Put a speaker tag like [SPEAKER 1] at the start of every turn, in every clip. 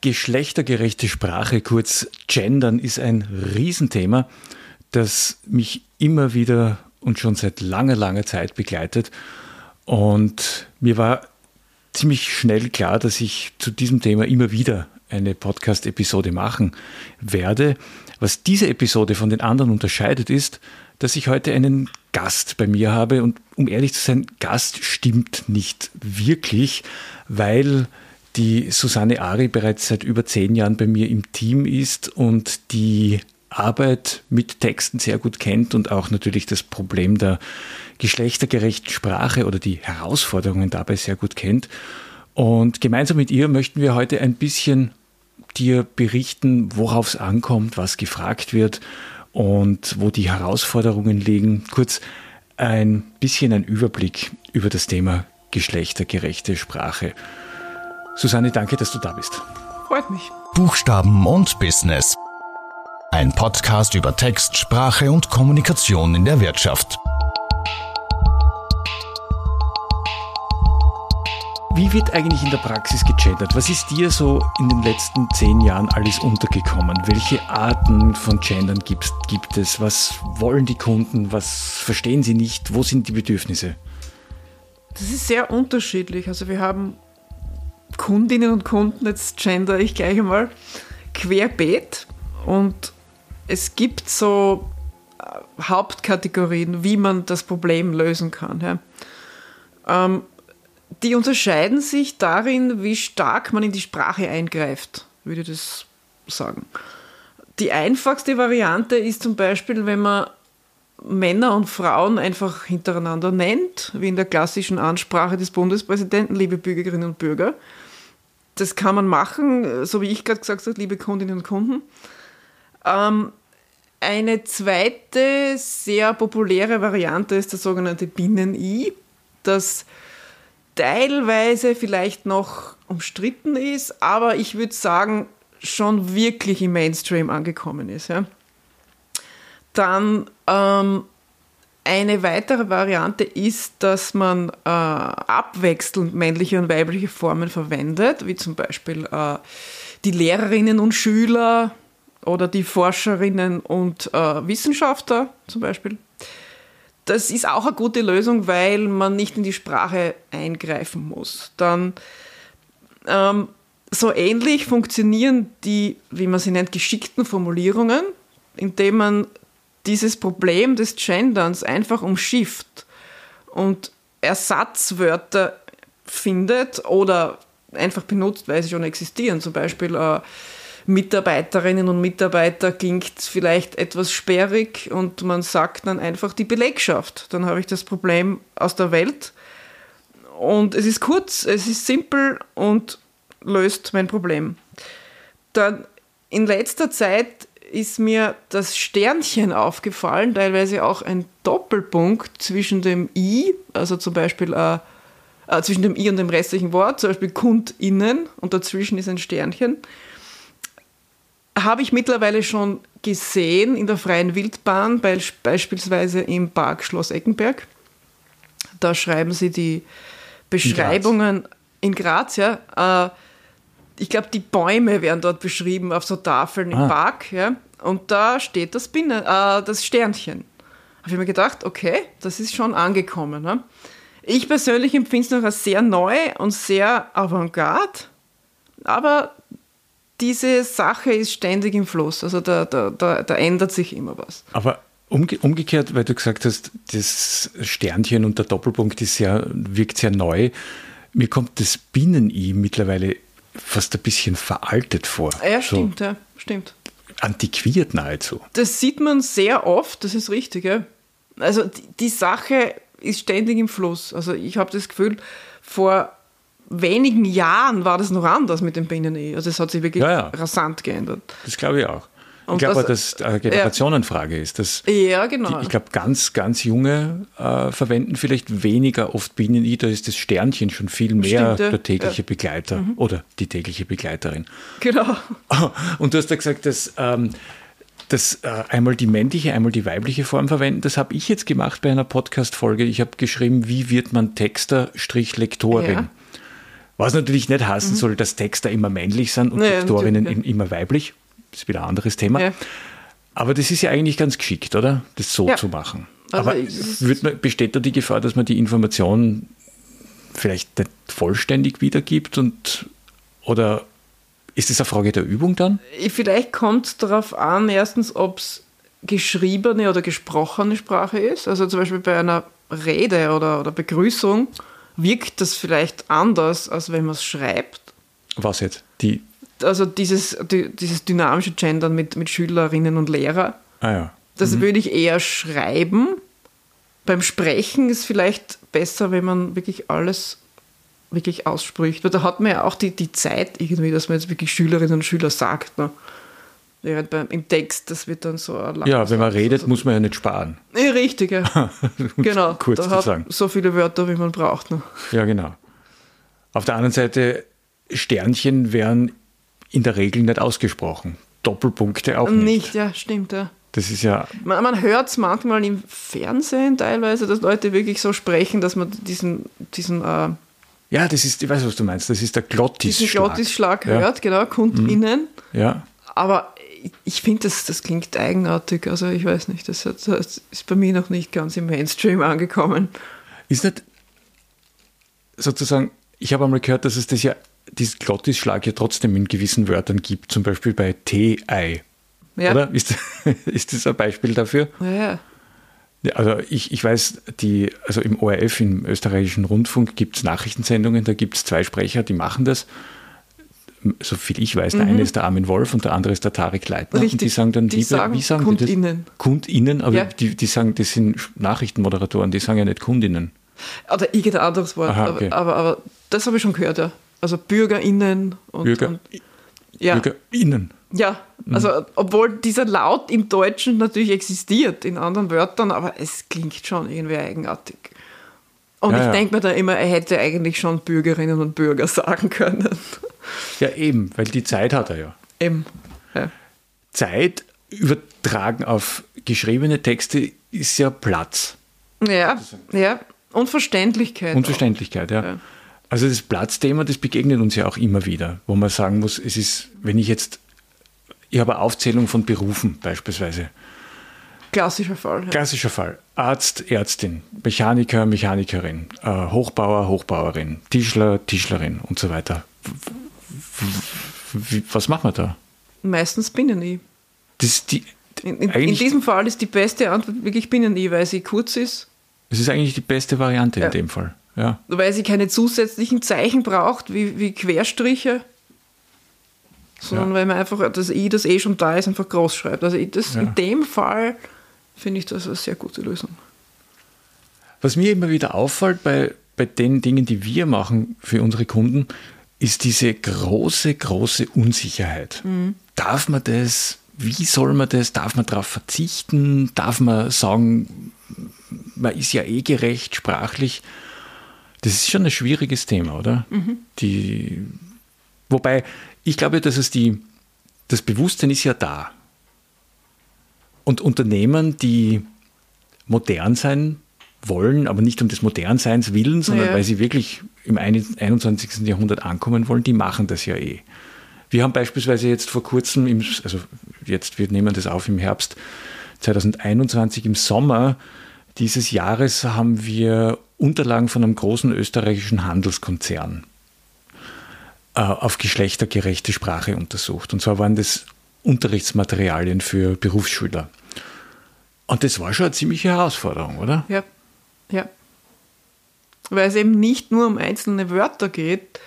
[SPEAKER 1] Geschlechtergerechte Sprache, kurz Gendern, ist ein Riesenthema, das mich immer wieder und schon seit langer, langer Zeit begleitet. Und mir war ziemlich schnell klar, dass ich zu diesem Thema immer wieder eine Podcast-Episode machen werde. Was diese Episode von den anderen unterscheidet, ist, dass ich heute einen Gast bei mir habe. Und um ehrlich zu sein, Gast stimmt nicht wirklich, weil die Susanne Ari bereits seit über zehn Jahren bei mir im Team ist und die Arbeit mit Texten sehr gut kennt und auch natürlich das Problem der geschlechtergerechten Sprache oder die Herausforderungen dabei sehr gut kennt. Und gemeinsam mit ihr möchten wir heute ein bisschen dir berichten, worauf es ankommt, was gefragt wird und wo die Herausforderungen liegen. Kurz ein bisschen ein Überblick über das Thema geschlechtergerechte Sprache. Susanne, danke, dass du da bist.
[SPEAKER 2] Freut mich.
[SPEAKER 3] Buchstaben und Business. Ein Podcast über Text, Sprache und Kommunikation in der Wirtschaft.
[SPEAKER 1] Wie wird eigentlich in der Praxis gegendert? Was ist dir so in den letzten zehn Jahren alles untergekommen? Welche Arten von Gendern gibt, gibt es? Was wollen die Kunden? Was verstehen sie nicht? Wo sind die Bedürfnisse?
[SPEAKER 2] Das ist sehr unterschiedlich. Also wir haben Kundinnen und Kunden, jetzt gender ich gleich einmal, querbeet und es gibt so äh, Hauptkategorien, wie man das Problem lösen kann. Ja. Ähm, die unterscheiden sich darin, wie stark man in die Sprache eingreift, würde ich das sagen. Die einfachste Variante ist zum Beispiel, wenn man Männer und Frauen einfach hintereinander nennt, wie in der klassischen Ansprache des Bundespräsidenten, liebe Bürgerinnen und Bürger das kann man machen, so wie ich gerade gesagt habe, liebe Kundinnen und Kunden. Ähm, eine zweite sehr populäre Variante ist das sogenannte Binnen-I, das teilweise vielleicht noch umstritten ist, aber ich würde sagen, schon wirklich im Mainstream angekommen ist. Ja. Dann ähm, eine weitere Variante ist, dass man äh, abwechselnd männliche und weibliche Formen verwendet, wie zum Beispiel äh, die Lehrerinnen und Schüler oder die Forscherinnen und äh, Wissenschaftler zum Beispiel. Das ist auch eine gute Lösung, weil man nicht in die Sprache eingreifen muss. Dann ähm, so ähnlich funktionieren die, wie man sie nennt, geschickten Formulierungen, indem man dieses Problem des Genderns einfach umschifft und Ersatzwörter findet oder einfach benutzt, weil sie schon existieren. Zum Beispiel äh, Mitarbeiterinnen und Mitarbeiter klingt vielleicht etwas sperrig und man sagt dann einfach die Belegschaft. Dann habe ich das Problem aus der Welt. Und es ist kurz, es ist simpel und löst mein Problem. Dann in letzter Zeit ist mir das Sternchen aufgefallen, teilweise auch ein Doppelpunkt zwischen dem I, also zum Beispiel äh, äh, zwischen dem I und dem restlichen Wort, zum Beispiel KundInnen und dazwischen ist ein Sternchen. Habe ich mittlerweile schon gesehen in der freien Wildbahn, be beispielsweise im Park Schloss Eckenberg. Da schreiben sie die Beschreibungen in Graz, in Graz ja. Äh, ich glaube, die Bäume werden dort beschrieben auf so Tafeln ah. im Park. Ja? Und da steht das, Binnen, äh, das Sternchen. Habe ich mir gedacht, okay, das ist schon angekommen. Ne? Ich persönlich empfinde es noch als sehr neu und sehr avantgarde, aber diese Sache ist ständig im Fluss. Also da, da, da, da ändert sich immer was.
[SPEAKER 1] Aber umge umgekehrt, weil du gesagt hast, das Sternchen und der Doppelpunkt ist sehr, wirkt sehr neu. Mir kommt das Binnen-I mittlerweile fast ein bisschen veraltet vor.
[SPEAKER 2] Ja, stimmt, so ja, stimmt.
[SPEAKER 1] Antiquiert nahezu.
[SPEAKER 2] Das sieht man sehr oft, das ist richtig, ja. Also die, die Sache ist ständig im Fluss. Also ich habe das Gefühl, vor wenigen Jahren war das noch anders mit dem Binnen-E. Also es hat sich wirklich ja, ja. rasant geändert.
[SPEAKER 1] Das glaube ich auch. Und ich glaube, dass das eine Generationenfrage ist. Dass
[SPEAKER 2] ja, genau.
[SPEAKER 1] Die, ich glaube, ganz, ganz junge äh, verwenden vielleicht weniger oft Bienen-I. Da ist das Sternchen schon viel mehr Stimmt, der tägliche ja. Begleiter mhm. oder die tägliche Begleiterin.
[SPEAKER 2] Genau.
[SPEAKER 1] Und du hast ja gesagt, dass, ähm, dass äh, einmal die männliche, einmal die weibliche Form verwenden. Das habe ich jetzt gemacht bei einer Podcast-Folge. Ich habe geschrieben, wie wird man Texter-Lektorin. Ja. Was natürlich nicht heißen soll, dass Texter immer männlich sind und
[SPEAKER 2] Mhm. Ja,
[SPEAKER 1] Textorinnen
[SPEAKER 2] natürlich,
[SPEAKER 1] immer weiblich. Das ist wieder ein anderes Thema.
[SPEAKER 2] Ja.
[SPEAKER 1] Aber das ist ja eigentlich ganz geschickt, oder? Das so
[SPEAKER 2] Ja.
[SPEAKER 1] zu machen.
[SPEAKER 2] Also
[SPEAKER 1] Aber man, besteht da die Gefahr, dass man die Information vielleicht nicht vollständig wiedergibt und oder ist es eine Frage der Übung dann?
[SPEAKER 2] Vielleicht kommt es darauf an, erstens, ob es geschriebene oder gesprochene Sprache ist. Also zum Beispiel bei einer Rede oder, oder Begrüßung wirkt das vielleicht anders, als wenn man es schreibt.
[SPEAKER 1] Was jetzt? Die.
[SPEAKER 2] Also dieses, die, dieses dynamische Gendern mit, mit Schülerinnen und Lehrer,
[SPEAKER 1] Ah ja.
[SPEAKER 2] das würde ich eher schreiben. Beim Sprechen ist vielleicht besser, wenn man wirklich alles wirklich ausspricht. Weil da hat man ja auch die, die Zeit irgendwie, dass man jetzt wirklich Schülerinnen und Schüler sagt. Ne? Während beim, im Text, das wird dann so langer
[SPEAKER 1] Ja, wenn man redet,
[SPEAKER 2] Also-
[SPEAKER 1] muss man ja nicht sparen.
[SPEAKER 2] Ja, richtig, ja. genau.
[SPEAKER 1] kurz
[SPEAKER 2] da hat
[SPEAKER 1] sagen.
[SPEAKER 2] so viele Wörter, wie man braucht. Ne?
[SPEAKER 1] Ja, genau. Auf der anderen Seite, Sternchen werden in der Regel nicht ausgesprochen. Doppelpunkte auch nicht.
[SPEAKER 2] Nicht, ja, stimmt, ja.
[SPEAKER 1] Das ist ja,
[SPEAKER 2] Man, man hört es manchmal im Fernsehen teilweise, dass Leute wirklich so sprechen, dass man diesen, diesen, äh,
[SPEAKER 1] ja, das ist, ich weiß, was du meinst, das ist der
[SPEAKER 2] diesen
[SPEAKER 1] Glottisschlag.
[SPEAKER 2] Glottisschlag
[SPEAKER 1] Ja.
[SPEAKER 2] hört, genau, KundInnen.
[SPEAKER 1] Ja,
[SPEAKER 2] Aber ich- ich finde, das, das klingt eigenartig. Also ich weiß nicht, das, hat, das ist bei mir noch nicht ganz im Mainstream angekommen.
[SPEAKER 1] ist nicht sozusagen, ich habe einmal gehört, dass es das ja, diesen Glottisschlag ja trotzdem in gewissen Wörtern gibt, zum Beispiel bei T-Ei.
[SPEAKER 2] Ja.
[SPEAKER 1] Oder? Ist, ist das ein Beispiel dafür?
[SPEAKER 2] Ja, ja.
[SPEAKER 1] Ja, Also ich, ich weiß, die, also im ORF, im österreichischen Rundfunk, gibt es Nachrichtensendungen, da gibt es zwei Sprecher, die machen das. So viel ich weiß, der eine ist der Armin Wolf und der andere ist der Tarek Leitner. Und
[SPEAKER 2] Mhm. Richtig.
[SPEAKER 1] die sagen dann,
[SPEAKER 2] Die
[SPEAKER 1] liebe,
[SPEAKER 2] sagen
[SPEAKER 1] wie sagen
[SPEAKER 2] KundInnen.
[SPEAKER 1] die das? KundInnen, aber
[SPEAKER 2] Ja.
[SPEAKER 1] die, die sagen, das sind Nachrichtenmoderatoren, die sagen ja nicht KundInnen.
[SPEAKER 2] Oder irgendein anderes Wort.
[SPEAKER 1] Aha, okay.
[SPEAKER 2] aber, aber, aber das habe ich schon gehört, ja. Also BürgerInnen und.
[SPEAKER 1] Bürger,
[SPEAKER 2] und ja.
[SPEAKER 1] BürgerInnen.
[SPEAKER 2] Ja,
[SPEAKER 1] Mhm.
[SPEAKER 2] also obwohl dieser Laut im Deutschen natürlich existiert, in anderen Wörtern, aber es klingt schon irgendwie eigenartig. Und
[SPEAKER 1] Ja,
[SPEAKER 2] ich
[SPEAKER 1] ja.
[SPEAKER 2] denke mir da immer, er hätte eigentlich schon Bürgerinnen und Bürger sagen können.
[SPEAKER 1] Ja, eben, weil die Zeit hat er ja.
[SPEAKER 2] Eben. Ja.
[SPEAKER 1] Zeit übertragen auf geschriebene Texte ist ja Platz.
[SPEAKER 2] Ja, ja. Und Verständlichkeit.
[SPEAKER 1] Und
[SPEAKER 2] auch.
[SPEAKER 1] Verständlichkeit, ja.
[SPEAKER 2] Ja.
[SPEAKER 1] Also das Platzthema, das begegnet uns ja auch immer wieder, wo man sagen muss, es ist, wenn ich jetzt, ich habe eine Aufzählung von Berufen beispielsweise.
[SPEAKER 2] Klassischer Fall. Ja.
[SPEAKER 1] Klassischer Fall. Arzt, Ärztin, Mechaniker, Mechanikerin, äh, Hochbauer, Hochbauerin, Tischler, Tischlerin und so weiter. Was machen wir da?
[SPEAKER 2] Meistens Binnen-I.
[SPEAKER 1] Das ist, die,
[SPEAKER 2] In, in, in diesem Fall ist die beste Antwort wirklich Binnen-I, weil sie kurz ist,
[SPEAKER 1] das ist eigentlich die beste Variante
[SPEAKER 2] Ja.
[SPEAKER 1] in dem Fall. Ja.
[SPEAKER 2] weil sie keine zusätzlichen Zeichen braucht, wie, wie Querstriche, sondern
[SPEAKER 1] Ja.
[SPEAKER 2] weil man einfach das I, das eh schon da ist, einfach groß schreibt. Also das,
[SPEAKER 1] Ja.
[SPEAKER 2] in dem Fall finde ich das eine sehr gute Lösung.
[SPEAKER 1] Was mir immer wieder auffällt bei, bei den Dingen, die wir machen für unsere Kunden, ist diese große, große Unsicherheit. Darf man das? Wie soll man das? Darf man darauf verzichten? Darf man sagen, man ist ja eh gerecht sprachlich? Das ist schon ein schwieriges Thema, oder? Die, wobei, ich glaube, dass es die, das Bewusstsein ist ja da. Und Unternehmen, die modern sein wollen, aber nicht um des Modernseins willen, sondern
[SPEAKER 2] Ja.
[SPEAKER 1] weil sie wirklich im 21. Jahrhundert ankommen wollen, die machen das ja eh. Wir haben beispielsweise jetzt vor kurzem, im, also jetzt, wir nehmen das auf im Herbst 2021, im Sommer dieses Jahres haben wir Unterlagen von einem großen österreichischen Handelskonzern äh, auf geschlechtergerechte Sprache untersucht. Und zwar waren das Unterrichtsmaterialien für Berufsschüler. Und das war schon eine ziemliche Herausforderung, oder?
[SPEAKER 2] Ja, ja. Weil es eben nicht nur um einzelne Wörter geht,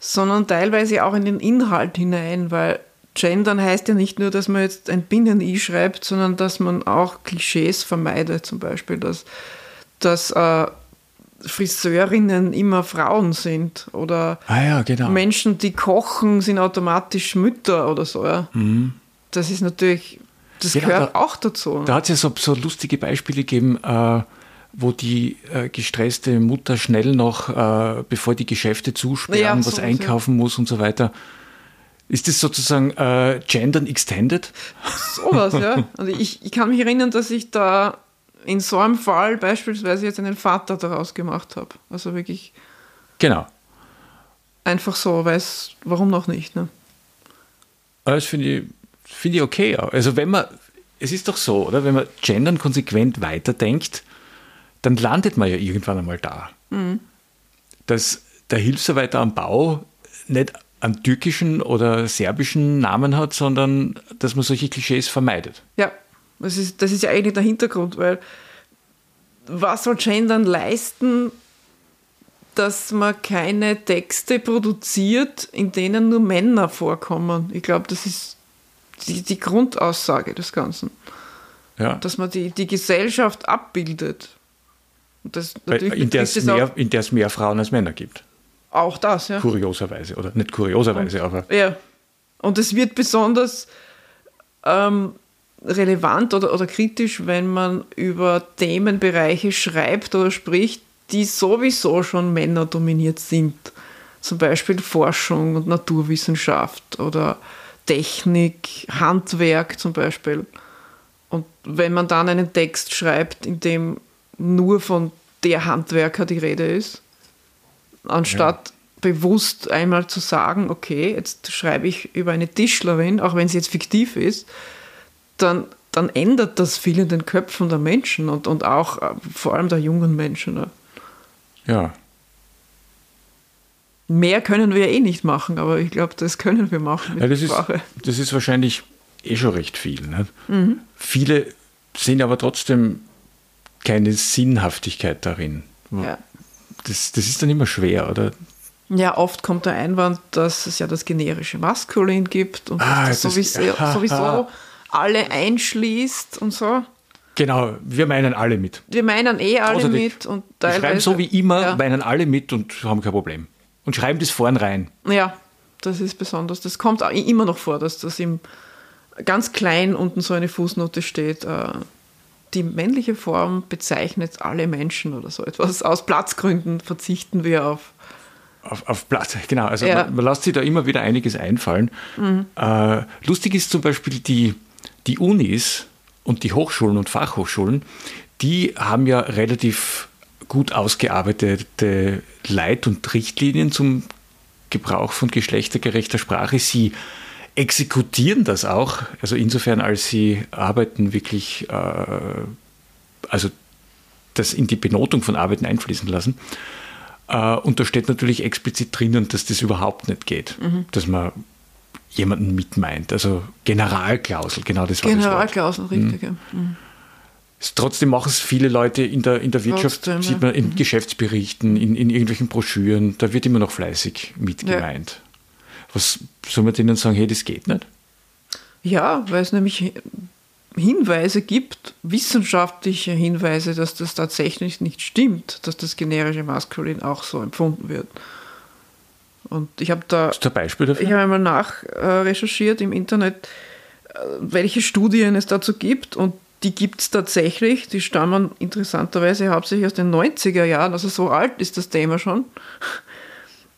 [SPEAKER 2] sondern teilweise auch in den Inhalt hinein, weil Gendern heißt ja nicht nur, dass man jetzt ein Binnen-I schreibt, sondern dass man auch Klischees vermeidet, zum Beispiel, dass, dass äh, Friseurinnen immer Frauen sind oder
[SPEAKER 1] Ah ja, genau.
[SPEAKER 2] Menschen, die kochen, sind automatisch Mütter oder so. Ja. Das ist natürlich, das
[SPEAKER 1] Genau,
[SPEAKER 2] gehört
[SPEAKER 1] da-
[SPEAKER 2] auch dazu.
[SPEAKER 1] Da hat es ja so, so lustige Beispiele gegeben, äh, wo die äh, gestresste Mutter schnell noch, äh, bevor die Geschäfte zusperren,
[SPEAKER 2] Ja,
[SPEAKER 1] was
[SPEAKER 2] sowas, ja.
[SPEAKER 1] einkaufen muss und so weiter. Ist das sozusagen äh, Gendern Extended?
[SPEAKER 2] Sowas, ja. Also ich, ich kann mich erinnern, dass ich da in so einem Fall beispielsweise jetzt einen Vater daraus gemacht habe. Also wirklich,
[SPEAKER 1] Genau.
[SPEAKER 2] einfach so, weil es, warum noch nicht? Ne?
[SPEAKER 1] Das finde ich, find ich okay. Also wenn man, es ist doch so, oder? Wenn man Gendern konsequent weiterdenkt, dann landet man ja irgendwann einmal da. Mhm. Dass der Hilfsarbeiter am Bau nicht einen türkischen oder serbischen Namen hat, sondern dass man solche Klischees vermeidet.
[SPEAKER 2] Ja, das ist, das ist ja eigentlich der Hintergrund, weil was soll Gendern leisten, dass man keine Texte produziert, in denen nur Männer vorkommen? Ich glaube, das ist die, die Grundaussage des Ganzen. Ja. Dass man die, die Gesellschaft abbildet.
[SPEAKER 1] Das, in, der es mehr, in mehr Frauen als Männer gibt.
[SPEAKER 2] Auch das, ja.
[SPEAKER 1] Kurioserweise, oder nicht kurioserweise,
[SPEAKER 2] und,
[SPEAKER 1] aber.
[SPEAKER 2] Ja. Und es wird besonders ähm, relevant oder, oder kritisch, wenn man über Themenbereiche schreibt oder spricht, die sowieso schon männerdominiert sind. Zum Beispiel Forschung und Naturwissenschaft oder Technik, Handwerk zum Beispiel. Und wenn man dann einen Text schreibt, in dem nur von der Handwerker die Rede ist, anstatt ja. bewusst einmal zu sagen, okay, jetzt schreibe ich über eine Tischlerin, auch wenn sie jetzt fiktiv ist, dann, dann ändert das viel in den Köpfen der Menschen und, und auch äh, vor allem der jungen Menschen. Ne?
[SPEAKER 1] Ja.
[SPEAKER 2] Mehr können wir eh nicht machen, aber ich glaube, das können wir machen
[SPEAKER 1] mit ja, das Sprache. Ist, das ist wahrscheinlich eh schon recht viel. Mhm. Viele sehen aber trotzdem keine Sinnhaftigkeit darin. Ja. Das, das ist dann immer schwer, oder?
[SPEAKER 2] Ja, oft kommt der Einwand, dass es ja das generische Maskulin gibt und ah, dass das, sowieso, sowieso alle einschließt und so.
[SPEAKER 1] Genau, wir meinen alle mit.
[SPEAKER 2] Wir meinen eh alle Außerdem, mit. Und
[SPEAKER 1] wir schreiben so wie immer, ja. meinen alle mit und haben kein Problem. Und schreiben das vorn rein.
[SPEAKER 2] Ja, das ist besonders. Das kommt immer noch vor, dass das im ganz klein unten so eine Fußnote steht. Äh, die männliche Form bezeichnet alle Menschen oder so etwas. Aus Platzgründen verzichten wir auf.
[SPEAKER 1] Auf, auf Platz, genau. Also ja. man, man, lässt sich da immer wieder einiges einfallen. Mhm. Äh, lustig ist zum Beispiel die, die Unis und die Hochschulen und Fachhochschulen, die haben ja relativ gut ausgearbeitete Leit- und Richtlinien zum Gebrauch von geschlechtergerechter Sprache. Sie exekutieren das auch, also insofern, als sie Arbeiten wirklich, äh, also das in die Benotung von Arbeiten einfließen lassen. Äh, und da steht natürlich explizit drinnen, dass das überhaupt nicht geht, mhm. dass man jemanden mitmeint. Also Generalklausel, genau das war
[SPEAKER 2] Generalklausel, richtig. Mhm. Ja. Mhm.
[SPEAKER 1] Trotzdem machen es viele Leute in der, in der Wirtschaft, Trotzdem, sieht man in mhm. Geschäftsberichten, in, in irgendwelchen Broschüren, da wird immer noch fleißig mitgemeint. Ja. Was soll man denen sagen, hey, das geht nicht?
[SPEAKER 2] Ja, weil es nämlich Hinweise gibt, wissenschaftliche Hinweise, dass das tatsächlich nicht stimmt, dass das generische Maskulin auch so empfunden wird. Und ich habe da.
[SPEAKER 1] Ist da Beispiel dafür?
[SPEAKER 2] Ich habe einmal nachrecherchiert im Internet, welche Studien es dazu gibt. Und die gibt es tatsächlich. Die stammen interessanterweise hauptsächlich aus den 90er Jahren. Also so alt ist das Thema schon.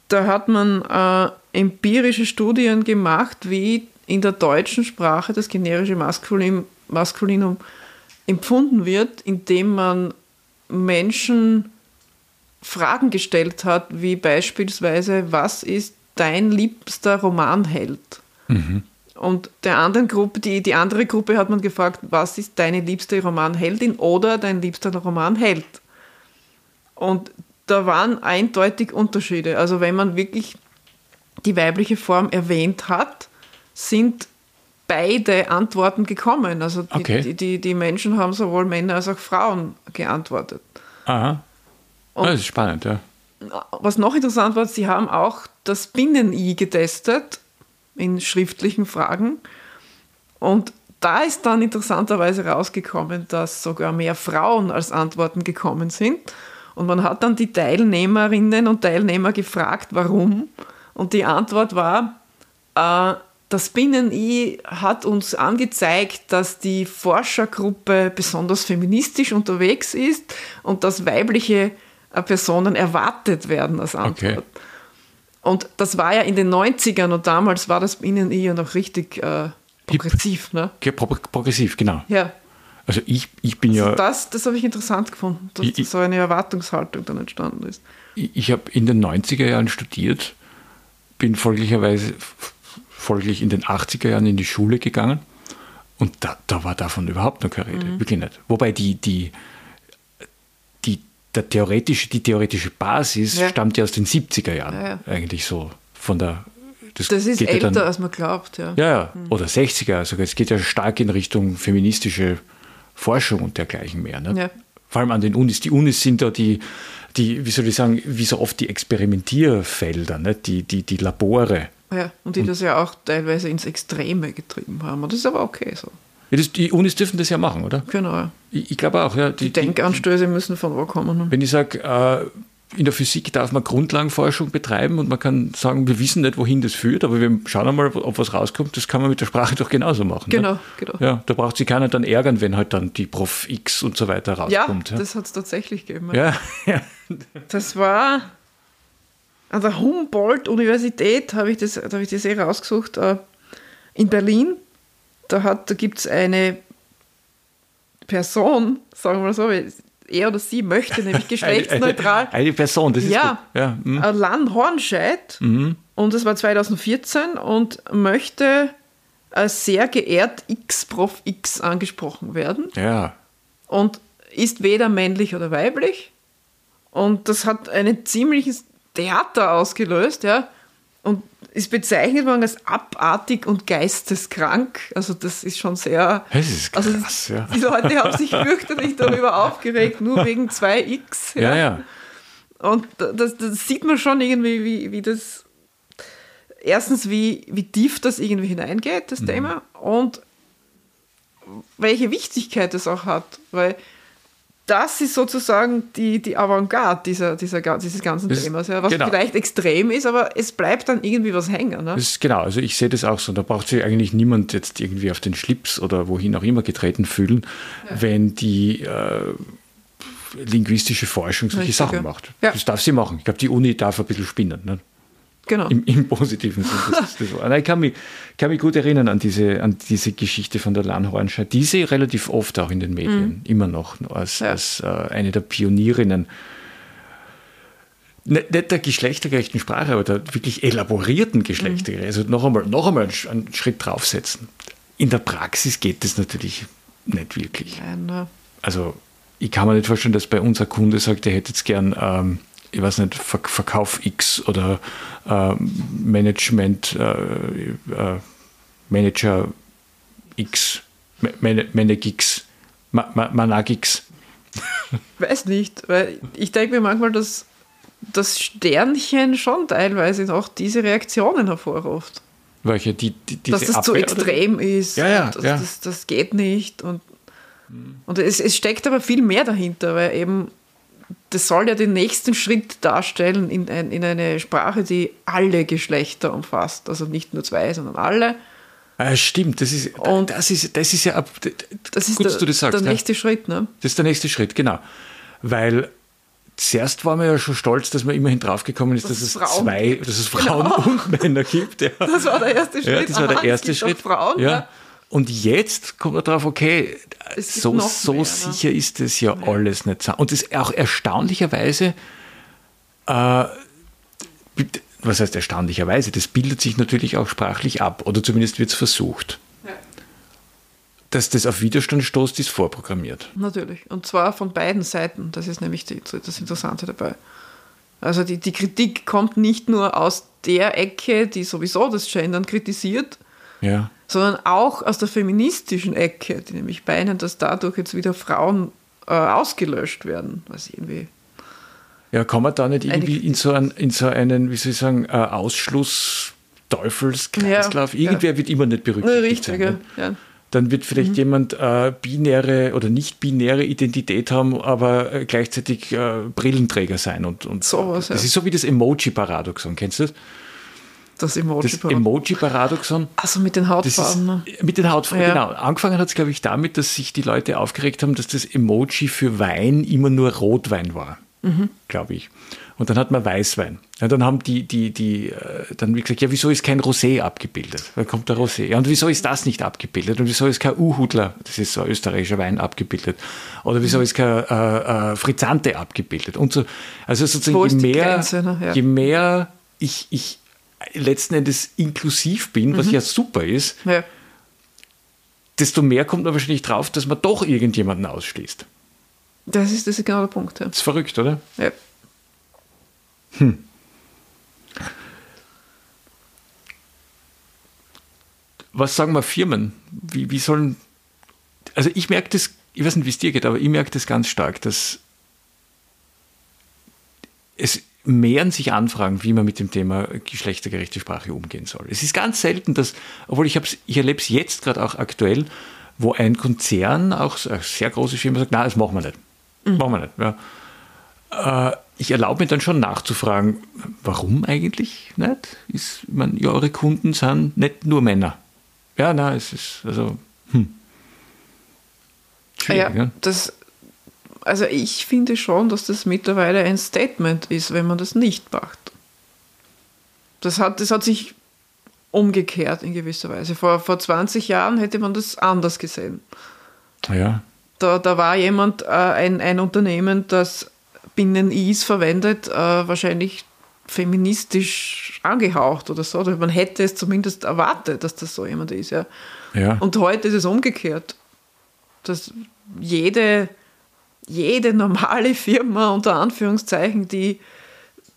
[SPEAKER 2] Da hat man äh, empirische Studien gemacht, wie in der deutschen Sprache das generische Maskulin, Maskulinum empfunden wird, indem man Menschen Fragen gestellt hat, wie beispielsweise, was ist dein liebster Romanheld? Mhm. Und der anderen Gruppe, die, die andere Gruppe hat man gefragt, was ist deine liebste Romanheldin oder dein liebster Romanheld? Und da waren eindeutig Unterschiede. Also wenn man wirklich die weibliche Form erwähnt hat, sind beide Antworten gekommen. Also die, okay. die, die, die, Menschen haben sowohl Männer als auch Frauen geantwortet.
[SPEAKER 1] Aha. Und das ist spannend, ja.
[SPEAKER 2] Was noch interessant war, sie haben auch das Binnen-I getestet in schriftlichen Fragen. Und da ist dann interessanterweise rausgekommen, dass sogar mehr Frauen als Antworten gekommen sind. Und man hat dann die Teilnehmerinnen und Teilnehmer gefragt, warum. Und die Antwort war, äh, das Binnen-I hat uns angezeigt, dass die Forschergruppe besonders feministisch unterwegs ist und dass weibliche Personen erwartet werden als Antwort. Okay. Und das war ja in den 90ern und damals war das Binnen-I ja noch richtig äh, progressiv. Ne?
[SPEAKER 1] Progressiv, genau.
[SPEAKER 2] Ja.
[SPEAKER 1] Also ich, ich bin
[SPEAKER 2] also
[SPEAKER 1] ja.
[SPEAKER 2] Das, das habe ich interessant gefunden, dass ich, so eine Erwartungshaltung dann entstanden ist.
[SPEAKER 1] Ich, ich habe in den 90er Jahren studiert bin folglicherweise folglich in den 80er Jahren in die Schule gegangen und da, da war davon überhaupt noch keine Rede, mhm. wirklich nicht. Wobei die, die, der theoretische, die theoretische Basis ja. stammt ja aus den 70er Jahren ja, ja. eigentlich so von der
[SPEAKER 2] das, das ist älter, dann, als man glaubt, ja.
[SPEAKER 1] Ja, ja. Mhm. oder 60er. Also es geht ja stark in Richtung feministische Forschung und dergleichen mehr. Ne? Ja. Vor allem an den Unis. Die Unis sind da die, die, wie soll ich sagen, wie so oft die Experimentierfelder, ne? die, die, die Labore.
[SPEAKER 2] Ja, und die und, das ja auch teilweise ins Extreme getrieben haben. Und das ist aber okay so.
[SPEAKER 1] Die Unis dürfen das ja machen, oder?
[SPEAKER 2] Genau.
[SPEAKER 1] Ich, ich glaube auch, ja.
[SPEAKER 2] Die, die Denkanstöße müssen von wo kommen. Ne?
[SPEAKER 1] Wenn ich sage, äh, in der Physik darf man Grundlagenforschung betreiben und man kann sagen, wir wissen nicht, wohin das führt, aber wir schauen einmal, ob was rauskommt. Das kann man mit der Sprache doch genauso machen.
[SPEAKER 2] Genau,
[SPEAKER 1] ne?
[SPEAKER 2] genau.
[SPEAKER 1] Ja, da braucht sich keiner dann ärgern, wenn halt dann die Prof X und so weiter rauskommt.
[SPEAKER 2] Ja, ja. das hat es tatsächlich gegeben.
[SPEAKER 1] Ja, ja.
[SPEAKER 2] Das war an der Humboldt-Universität, habe ich, das, hab ich das eh rausgesucht, äh, in Berlin. Da, da gibt es eine Person, sagen wir mal so, er oder sie möchte, nämlich geschlechtsneutral.
[SPEAKER 1] eine, eine, Person, das ist
[SPEAKER 2] ja, gut. Ja, mhm. Lan Hornscheid. Mhm. Und das war 2014 und möchte als sehr geehrt X-Prof X angesprochen werden.
[SPEAKER 1] Ja.
[SPEAKER 2] Und ist weder männlich oder weiblich. Und das hat ein ziemliches Theater ausgelöst, ja und ist bezeichnet worden als abartig und geisteskrank. Also das ist schon sehr.
[SPEAKER 1] Das ist
[SPEAKER 2] also
[SPEAKER 1] krass, also ja.
[SPEAKER 2] Die Leute haben sich fürchterlich darüber aufgeregt, nur wegen 2x.
[SPEAKER 1] Ja, ja. ja.
[SPEAKER 2] Und das, das, sieht man schon irgendwie, wie, wie das. Erstens, wie, wie tief das irgendwie hineingeht, das mhm. Thema, und welche Wichtigkeit es auch hat. Weil das ist sozusagen die, die Avantgarde dieser, dieser, dieses ganzen das, Themas, ja, was genau. vielleicht extrem ist, aber es bleibt dann irgendwie was hängen. Ne?
[SPEAKER 1] Ist, genau, also ich sehe das auch so. Da braucht sich eigentlich niemand jetzt irgendwie auf den Schlips oder wohin auch immer getreten fühlen, ja. wenn die äh, linguistische Forschung solche Richtig, Sachen ja. macht. Das darf sie machen. Ich glaube, die Uni darf ein bisschen spinnen. Ne?
[SPEAKER 2] Genau.
[SPEAKER 1] Im, Im, positiven Sinne. ich kann mich, kann mich gut erinnern an diese, an diese Geschichte von der Lanhornscheid. Die sehe ich relativ oft auch in den Medien, mhm. immer noch, als, ja. als äh, eine der Pionierinnen. Nicht, nicht der geschlechtergerechten Sprache, aber der wirklich elaborierten Geschlechtergerechten. Mhm. Also noch einmal, noch einmal einen Schritt draufsetzen. In der Praxis geht das natürlich nicht wirklich.
[SPEAKER 2] Nein,
[SPEAKER 1] Also ich kann mir nicht vorstellen, dass bei unser Kunde sagt, er hätte jetzt gern ähm, ich weiß nicht, Verkauf X oder äh, Management, äh, äh, Manager X, Manag X, Manag X.
[SPEAKER 2] Weiß nicht, weil ich denke mir manchmal, dass das Sternchen schon teilweise noch diese Reaktionen hervorruft.
[SPEAKER 1] Welche? Die, die,
[SPEAKER 2] dass das zu extrem oder? ist.
[SPEAKER 1] Ja, ja,
[SPEAKER 2] das,
[SPEAKER 1] ja.
[SPEAKER 2] Das, das, geht nicht. Und, und es, es steckt aber viel mehr dahinter, weil eben das soll ja den nächsten Schritt darstellen in, ein, in eine Sprache, die alle Geschlechter umfasst. Also nicht nur zwei, sondern alle.
[SPEAKER 1] Ah, stimmt, das ist, und das ist, das ist ja
[SPEAKER 2] das ist gut, der, dass du das sagst. Der nächste ja. Schritt, ne?
[SPEAKER 1] Das ist der nächste Schritt, genau. Weil zuerst waren wir ja schon stolz, dass man immerhin draufgekommen ist, dass, dass es Frauen zwei, dass es Frauen genau. und Männer gibt. Ja.
[SPEAKER 2] Das war der erste Schritt.
[SPEAKER 1] Ja, das war der erste Schritt.
[SPEAKER 2] Frauen,
[SPEAKER 1] ja. ja. Und jetzt kommt man drauf, okay, so, so mehr, ne? sicher ne? ist das ja, ja, alles nicht. Und das auch erstaunlicherweise, äh, was heißt erstaunlicherweise, das bildet sich natürlich auch sprachlich ab, oder zumindest wird es versucht. Ja. Dass das auf Widerstand stoßt, ist vorprogrammiert.
[SPEAKER 2] Natürlich. Und zwar von beiden Seiten. Das ist nämlich die, das Interessante dabei. Also die, die Kritik kommt nicht nur aus der Ecke, die sowieso das Gendern kritisiert,
[SPEAKER 1] ja
[SPEAKER 2] sondern auch aus der feministischen Ecke, die nämlich meinen, dass dadurch jetzt wieder Frauen äh, ausgelöscht werden, was irgendwie.
[SPEAKER 1] Ja, kann man da nicht irgendwie in so, einen, in so einen, wie soll ich sagen, äh, Ausschluss Teufelskreislauf. Ja, Irgendwer ja. wird immer nicht berücksichtigt.
[SPEAKER 2] Richtig, sein, ne? ja.
[SPEAKER 1] Dann wird vielleicht mhm. jemand äh, binäre oder nicht binäre Identität haben, aber äh, gleichzeitig äh, Brillenträger sein. Und, und
[SPEAKER 2] so was,
[SPEAKER 1] das ist so wie das Emoji-Paradoxon. Kennst du das?
[SPEAKER 2] Das Emoji-Paradoxon.
[SPEAKER 1] Emoji-Paradoxon.
[SPEAKER 2] Also mit den Hautfarben. Ne?
[SPEAKER 1] mit den Hautfarben, ja. genau. Angefangen hat es, glaube ich, damit, dass sich die Leute aufgeregt haben, dass das Emoji für Wein immer nur Rotwein war, mhm. glaube ich. Und dann hat man Weißwein. Ja, dann haben die, die, die, äh, dann gesagt, ja, wieso ist kein Rosé abgebildet? Da kommt der Rosé. Ja, und wieso ist das nicht abgebildet? Und wieso ist kein Uhudler, das ist so ein österreichischer Wein, abgebildet? Oder wieso ist kein äh, äh, Frizzante abgebildet? Und so. Also sozusagen, je mehr, Grenze, ne? ja. je mehr ich, ich letzten Endes inklusiv bin, was ja super ist,
[SPEAKER 2] Ja.
[SPEAKER 1] desto mehr kommt man wahrscheinlich drauf, dass man doch irgendjemanden ausschließt.
[SPEAKER 2] Das ist, das ist genau der Punkt. Ja.
[SPEAKER 1] Das ist verrückt, oder?
[SPEAKER 2] Ja.
[SPEAKER 1] Was sagen wir Firmen? Wie, wie sollen. Also ich merke das, ich weiß nicht, wie es dir geht, aber ich merke das ganz stark, dass es mehren sich Anfragen, wie man mit dem Thema geschlechtergerechte Sprache umgehen soll. Es ist ganz selten, dass, obwohl ich, ich erlebe es jetzt gerade auch aktuell, wo ein Konzern, auch eine sehr große Firma, sagt, na, das machen wir nicht. Machen wir nicht. Ja. Äh, ich erlaube mir dann schon nachzufragen, warum eigentlich nicht? Ist, ich meine, ja, eure Kunden sind nicht nur Männer. Ja, na, es ist, also, hm. Schwierig,
[SPEAKER 2] ja,
[SPEAKER 1] ja.
[SPEAKER 2] das, also ich finde schon, dass das mittlerweile ein Statement ist, wenn man das nicht macht. Das hat, das hat sich umgekehrt in gewisser Weise. Vor, vor 20 Jahren hätte man das anders gesehen.
[SPEAKER 1] Ja,
[SPEAKER 2] Da, da war jemand, äh, ein, ein Unternehmen, das Binnen-Is verwendet, äh, wahrscheinlich feministisch angehaucht oder so. Oder man hätte es zumindest erwartet, dass das so jemand ist. Ja.
[SPEAKER 1] ja.
[SPEAKER 2] Und heute ist es umgekehrt. Dass jede, jede normale Firma unter Anführungszeichen, die,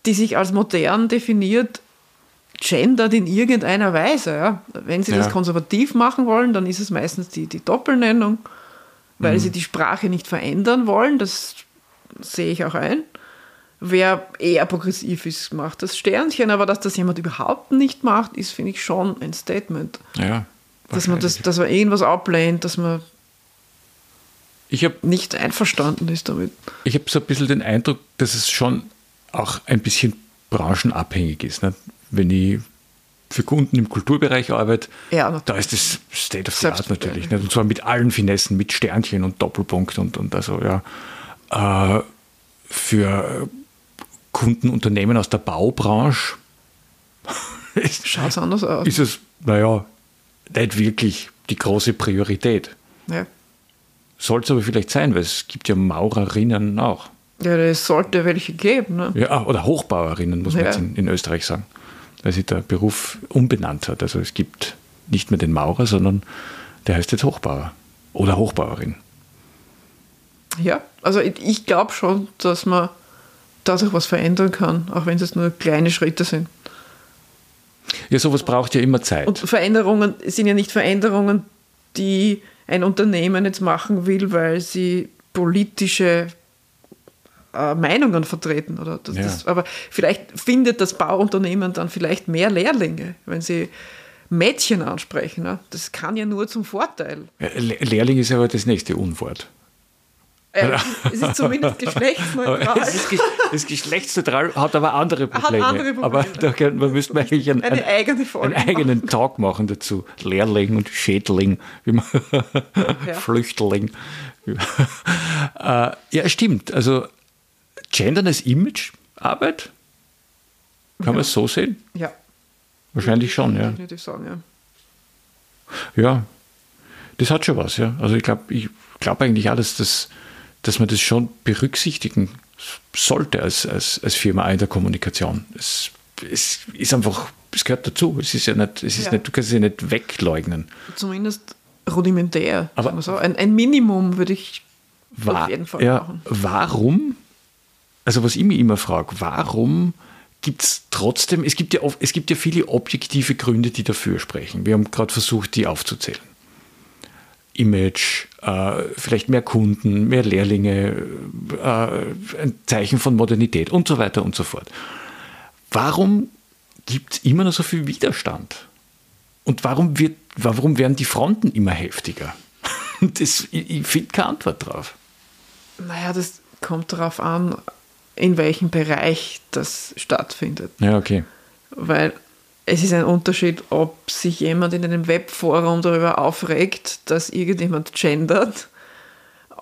[SPEAKER 2] die sich als modern definiert, gendert in irgendeiner Weise. Ja. Wenn sie
[SPEAKER 1] Ja.
[SPEAKER 2] das konservativ machen wollen, dann ist es meistens die, die Doppelnennung, weil sie die Sprache nicht verändern wollen. Das sehe ich auch ein. Wer eher progressiv ist, macht das Sternchen, aber dass das jemand überhaupt nicht macht, ist, finde ich, schon ein Statement.
[SPEAKER 1] ja.
[SPEAKER 2] Dass man, das, dass man irgendwas ablehnt, dass man
[SPEAKER 1] ich habe
[SPEAKER 2] nicht einverstanden ist damit.
[SPEAKER 1] ich hab so ein bisschen den Eindruck, dass es schon auch ein bisschen branchenabhängig ist. Ne? Wenn ich für Kunden im Kulturbereich arbeite,
[SPEAKER 2] Ja,
[SPEAKER 1] da ist das State of the Art natürlich. Ne? Und zwar mit allen Finessen, mit Sternchen und Doppelpunkt und, und also, ja. Äh, für Kunden, Unternehmen aus der Baubranche ist,
[SPEAKER 2] Schaut anders aus.
[SPEAKER 1] ist es, naja, nicht wirklich die große Priorität.
[SPEAKER 2] ja.
[SPEAKER 1] Soll es aber vielleicht sein, weil es gibt ja Maurerinnen auch.
[SPEAKER 2] ja, es sollte welche geben. Ne?
[SPEAKER 1] Ja, ah, oder Hochbauerinnen, muss man
[SPEAKER 2] Ja.
[SPEAKER 1] jetzt in, in Österreich sagen. Weil sich der Beruf umbenannt hat. Also es gibt nicht mehr den Maurer, sondern der heißt jetzt Hochbauer. Oder Hochbauerin.
[SPEAKER 2] Ja, also ich, ich glaube schon, dass man dadurch was verändern kann, auch wenn es nur kleine Schritte sind.
[SPEAKER 1] Ja, sowas braucht ja immer Zeit.
[SPEAKER 2] Und Veränderungen sind ja nicht Veränderungen, die ein Unternehmen jetzt machen will, weil sie politische äh, Meinungen vertreten. Oder das,
[SPEAKER 1] Ja.
[SPEAKER 2] das, aber vielleicht findet das Bauunternehmen dann vielleicht mehr Lehrlinge, wenn sie Mädchen ansprechen. Ne? Das kann ja nur zum Vorteil.
[SPEAKER 1] Le- Lehrling ist aber das nächste Unwort.
[SPEAKER 2] Äh, es ist zumindest geschlechtsneutral.
[SPEAKER 1] es ist, ge- ist geschlechtsneutral, hat aber andere Probleme.
[SPEAKER 2] andere Probleme.
[SPEAKER 1] Aber da könnte man müsste man eigentlich einen,
[SPEAKER 2] Eine eigene
[SPEAKER 1] einen eigenen Talk machen dazu. Lehrling und Schädling, wie man Flüchtling. äh, ja, stimmt. Also Gendern als Imagearbeit? Kann man es so sehen?
[SPEAKER 2] Ja,
[SPEAKER 1] Wahrscheinlich schon, ja.
[SPEAKER 2] definitiv sagen, ja.
[SPEAKER 1] Ja, das hat schon was, ja. Also ich glaube ich glaub eigentlich alles, dass, dass man das schon berücksichtigen sollte als, als, als Firma in der Kommunikation. Es, es ist einfach, es gehört dazu. Es ist ja nicht, es ist
[SPEAKER 2] Ja.
[SPEAKER 1] nicht du kannst es ja nicht wegleugnen.
[SPEAKER 2] Zumindest rudimentär.
[SPEAKER 1] Aber-
[SPEAKER 2] so. ein, ein Minimum würde ich
[SPEAKER 1] Wa-
[SPEAKER 2] auf jeden Fall
[SPEAKER 1] ja,
[SPEAKER 2] machen.
[SPEAKER 1] Warum, also was ich mich immer frage, warum gibt es trotzdem, es gibt, ja, oft- es gibt ja viele objektive Gründe, die dafür sprechen. Wir haben gerade versucht, die aufzuzählen. Image, äh, vielleicht mehr Kunden, mehr Lehrlinge, äh, ein Zeichen von Modernität und so weiter und so fort. Warum gibt es immer noch so viel Widerstand? Und warum, wird, warum werden die Fronten immer heftiger? Das, ich ich finde keine Antwort drauf.
[SPEAKER 2] Naja, das kommt darauf an, in welchem Bereich das stattfindet.
[SPEAKER 1] Ja, okay.
[SPEAKER 2] Weil es ist ein Unterschied, ob sich jemand in einem Webforum darüber aufregt, dass irgendjemand gendert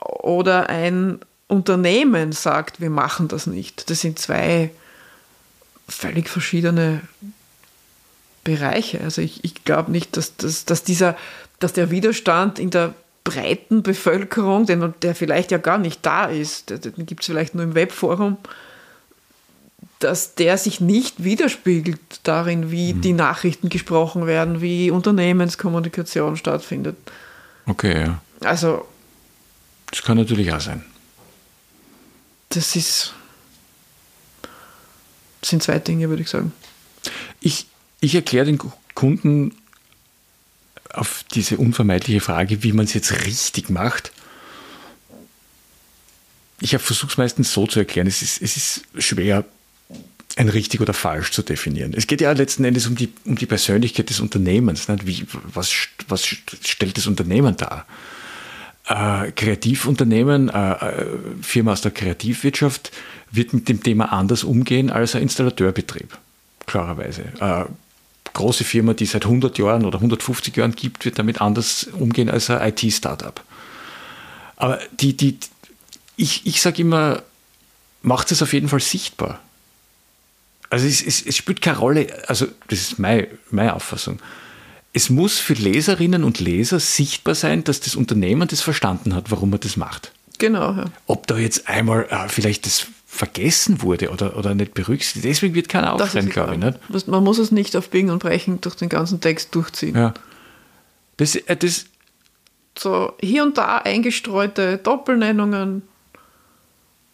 [SPEAKER 2] oder ein Unternehmen sagt, wir machen das nicht. Das sind zwei völlig verschiedene Bereiche. Also ich, ich glaube nicht, dass, dass, dass, dieser, dass der Widerstand in der breiten Bevölkerung, den, der vielleicht ja gar nicht da ist, den, den gibt es vielleicht nur im Webforum, dass der sich nicht widerspiegelt darin, wie mhm. die Nachrichten gesprochen werden, wie Unternehmenskommunikation stattfindet.
[SPEAKER 1] Okay, ja.
[SPEAKER 2] Also.
[SPEAKER 1] Das kann natürlich auch sein.
[SPEAKER 2] Das ist. Das sind zwei Dinge, würde ich sagen.
[SPEAKER 1] Ich, ich erkläre den Kunden auf diese unvermeidliche Frage, wie man es jetzt richtig macht. Ich versuche es meistens so zu erklären. Es ist, es ist schwer, ein richtig oder falsch zu definieren. Es geht ja letzten Endes um die, um die Persönlichkeit des Unternehmens. Nicht? Wie, was, was stellt das Unternehmen dar? Äh, Kreativunternehmen, äh, äh, Firma aus der Kreativwirtschaft wird mit dem Thema anders umgehen als ein Installateurbetrieb, klarerweise. Äh, große Firma, die seit 100 Jahren oder 150 Jahren gibt, wird damit anders umgehen als ein IT-Startup. Aber die, die, ich, ich sage immer, macht es auf jeden Fall sichtbar. Also es, es, es, spielt keine Rolle, also das ist meine, meine Auffassung. Es muss für Leserinnen und Leser sichtbar sein, dass das Unternehmen das verstanden hat, warum man das macht.
[SPEAKER 2] Genau. Ja.
[SPEAKER 1] Ob da jetzt einmal äh, vielleicht das vergessen wurde oder, oder nicht berücksichtigt, deswegen wird keiner aufschreiben, glaube ich. Nicht?
[SPEAKER 2] Man muss es nicht auf Biegen und Brechen durch den ganzen Text durchziehen.
[SPEAKER 1] Ja. Das, äh, das
[SPEAKER 2] so hier und da eingestreute Doppelnennungen,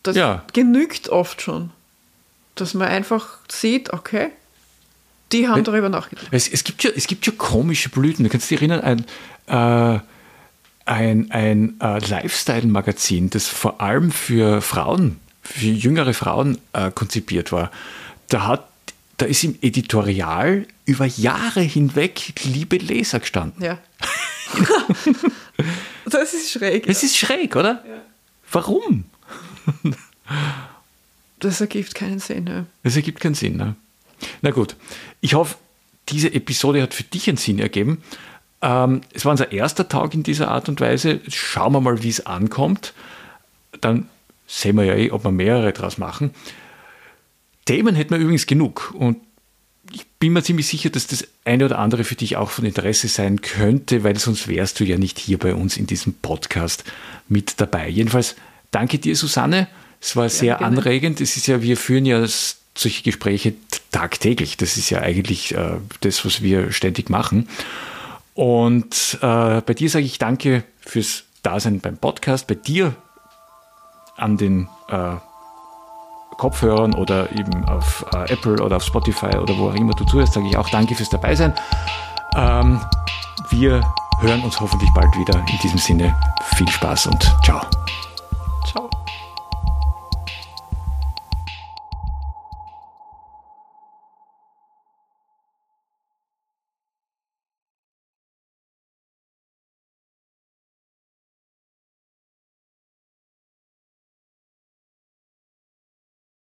[SPEAKER 2] das ja. genügt oft schon dass man einfach sieht, okay, die haben darüber nachgedacht.
[SPEAKER 1] Es, es, gibt ja, es gibt ja komische Blüten. Du kannst dich erinnern, ein, äh, ein, ein äh, Lifestyle-Magazin, das vor allem für Frauen, für jüngere Frauen äh, konzipiert war. Da, hat, da ist im Editorial über Jahre hinweg liebe Leser gestanden.
[SPEAKER 2] Ja. das ist schräg.
[SPEAKER 1] Das ja. ist schräg, oder? Ja. Warum?
[SPEAKER 2] Das ergibt keinen Sinn. Ja.
[SPEAKER 1] Das ergibt keinen Sinn. Ne? Na gut, ich hoffe, diese Episode hat für dich einen Sinn ergeben. Ähm, es war unser erster Tag in dieser Art und Weise. Schauen wir mal, wie es ankommt. Dann sehen wir ja eh, ob wir mehrere draus machen. Themen hätten wir übrigens genug. Und ich bin mir ziemlich sicher, dass das eine oder andere für dich auch von Interesse sein könnte, weil sonst wärst du ja nicht hier bei uns in diesem Podcast mit dabei. Jedenfalls danke dir, Susanne. Es war sehr ja, anregend. Es ist ja, wir führen ja solche Gespräche tagtäglich. Das ist ja eigentlich äh, das, was wir ständig machen. Und äh, bei dir sage ich danke fürs Dasein beim Podcast. Bei dir an den äh, Kopfhörern oder eben auf äh, Apple oder auf Spotify oder wo auch immer du zuhörst, sage ich auch danke fürs Dabeisein. Ähm, wir hören uns hoffentlich bald wieder. In diesem Sinne viel Spaß und ciao.
[SPEAKER 2] Ciao.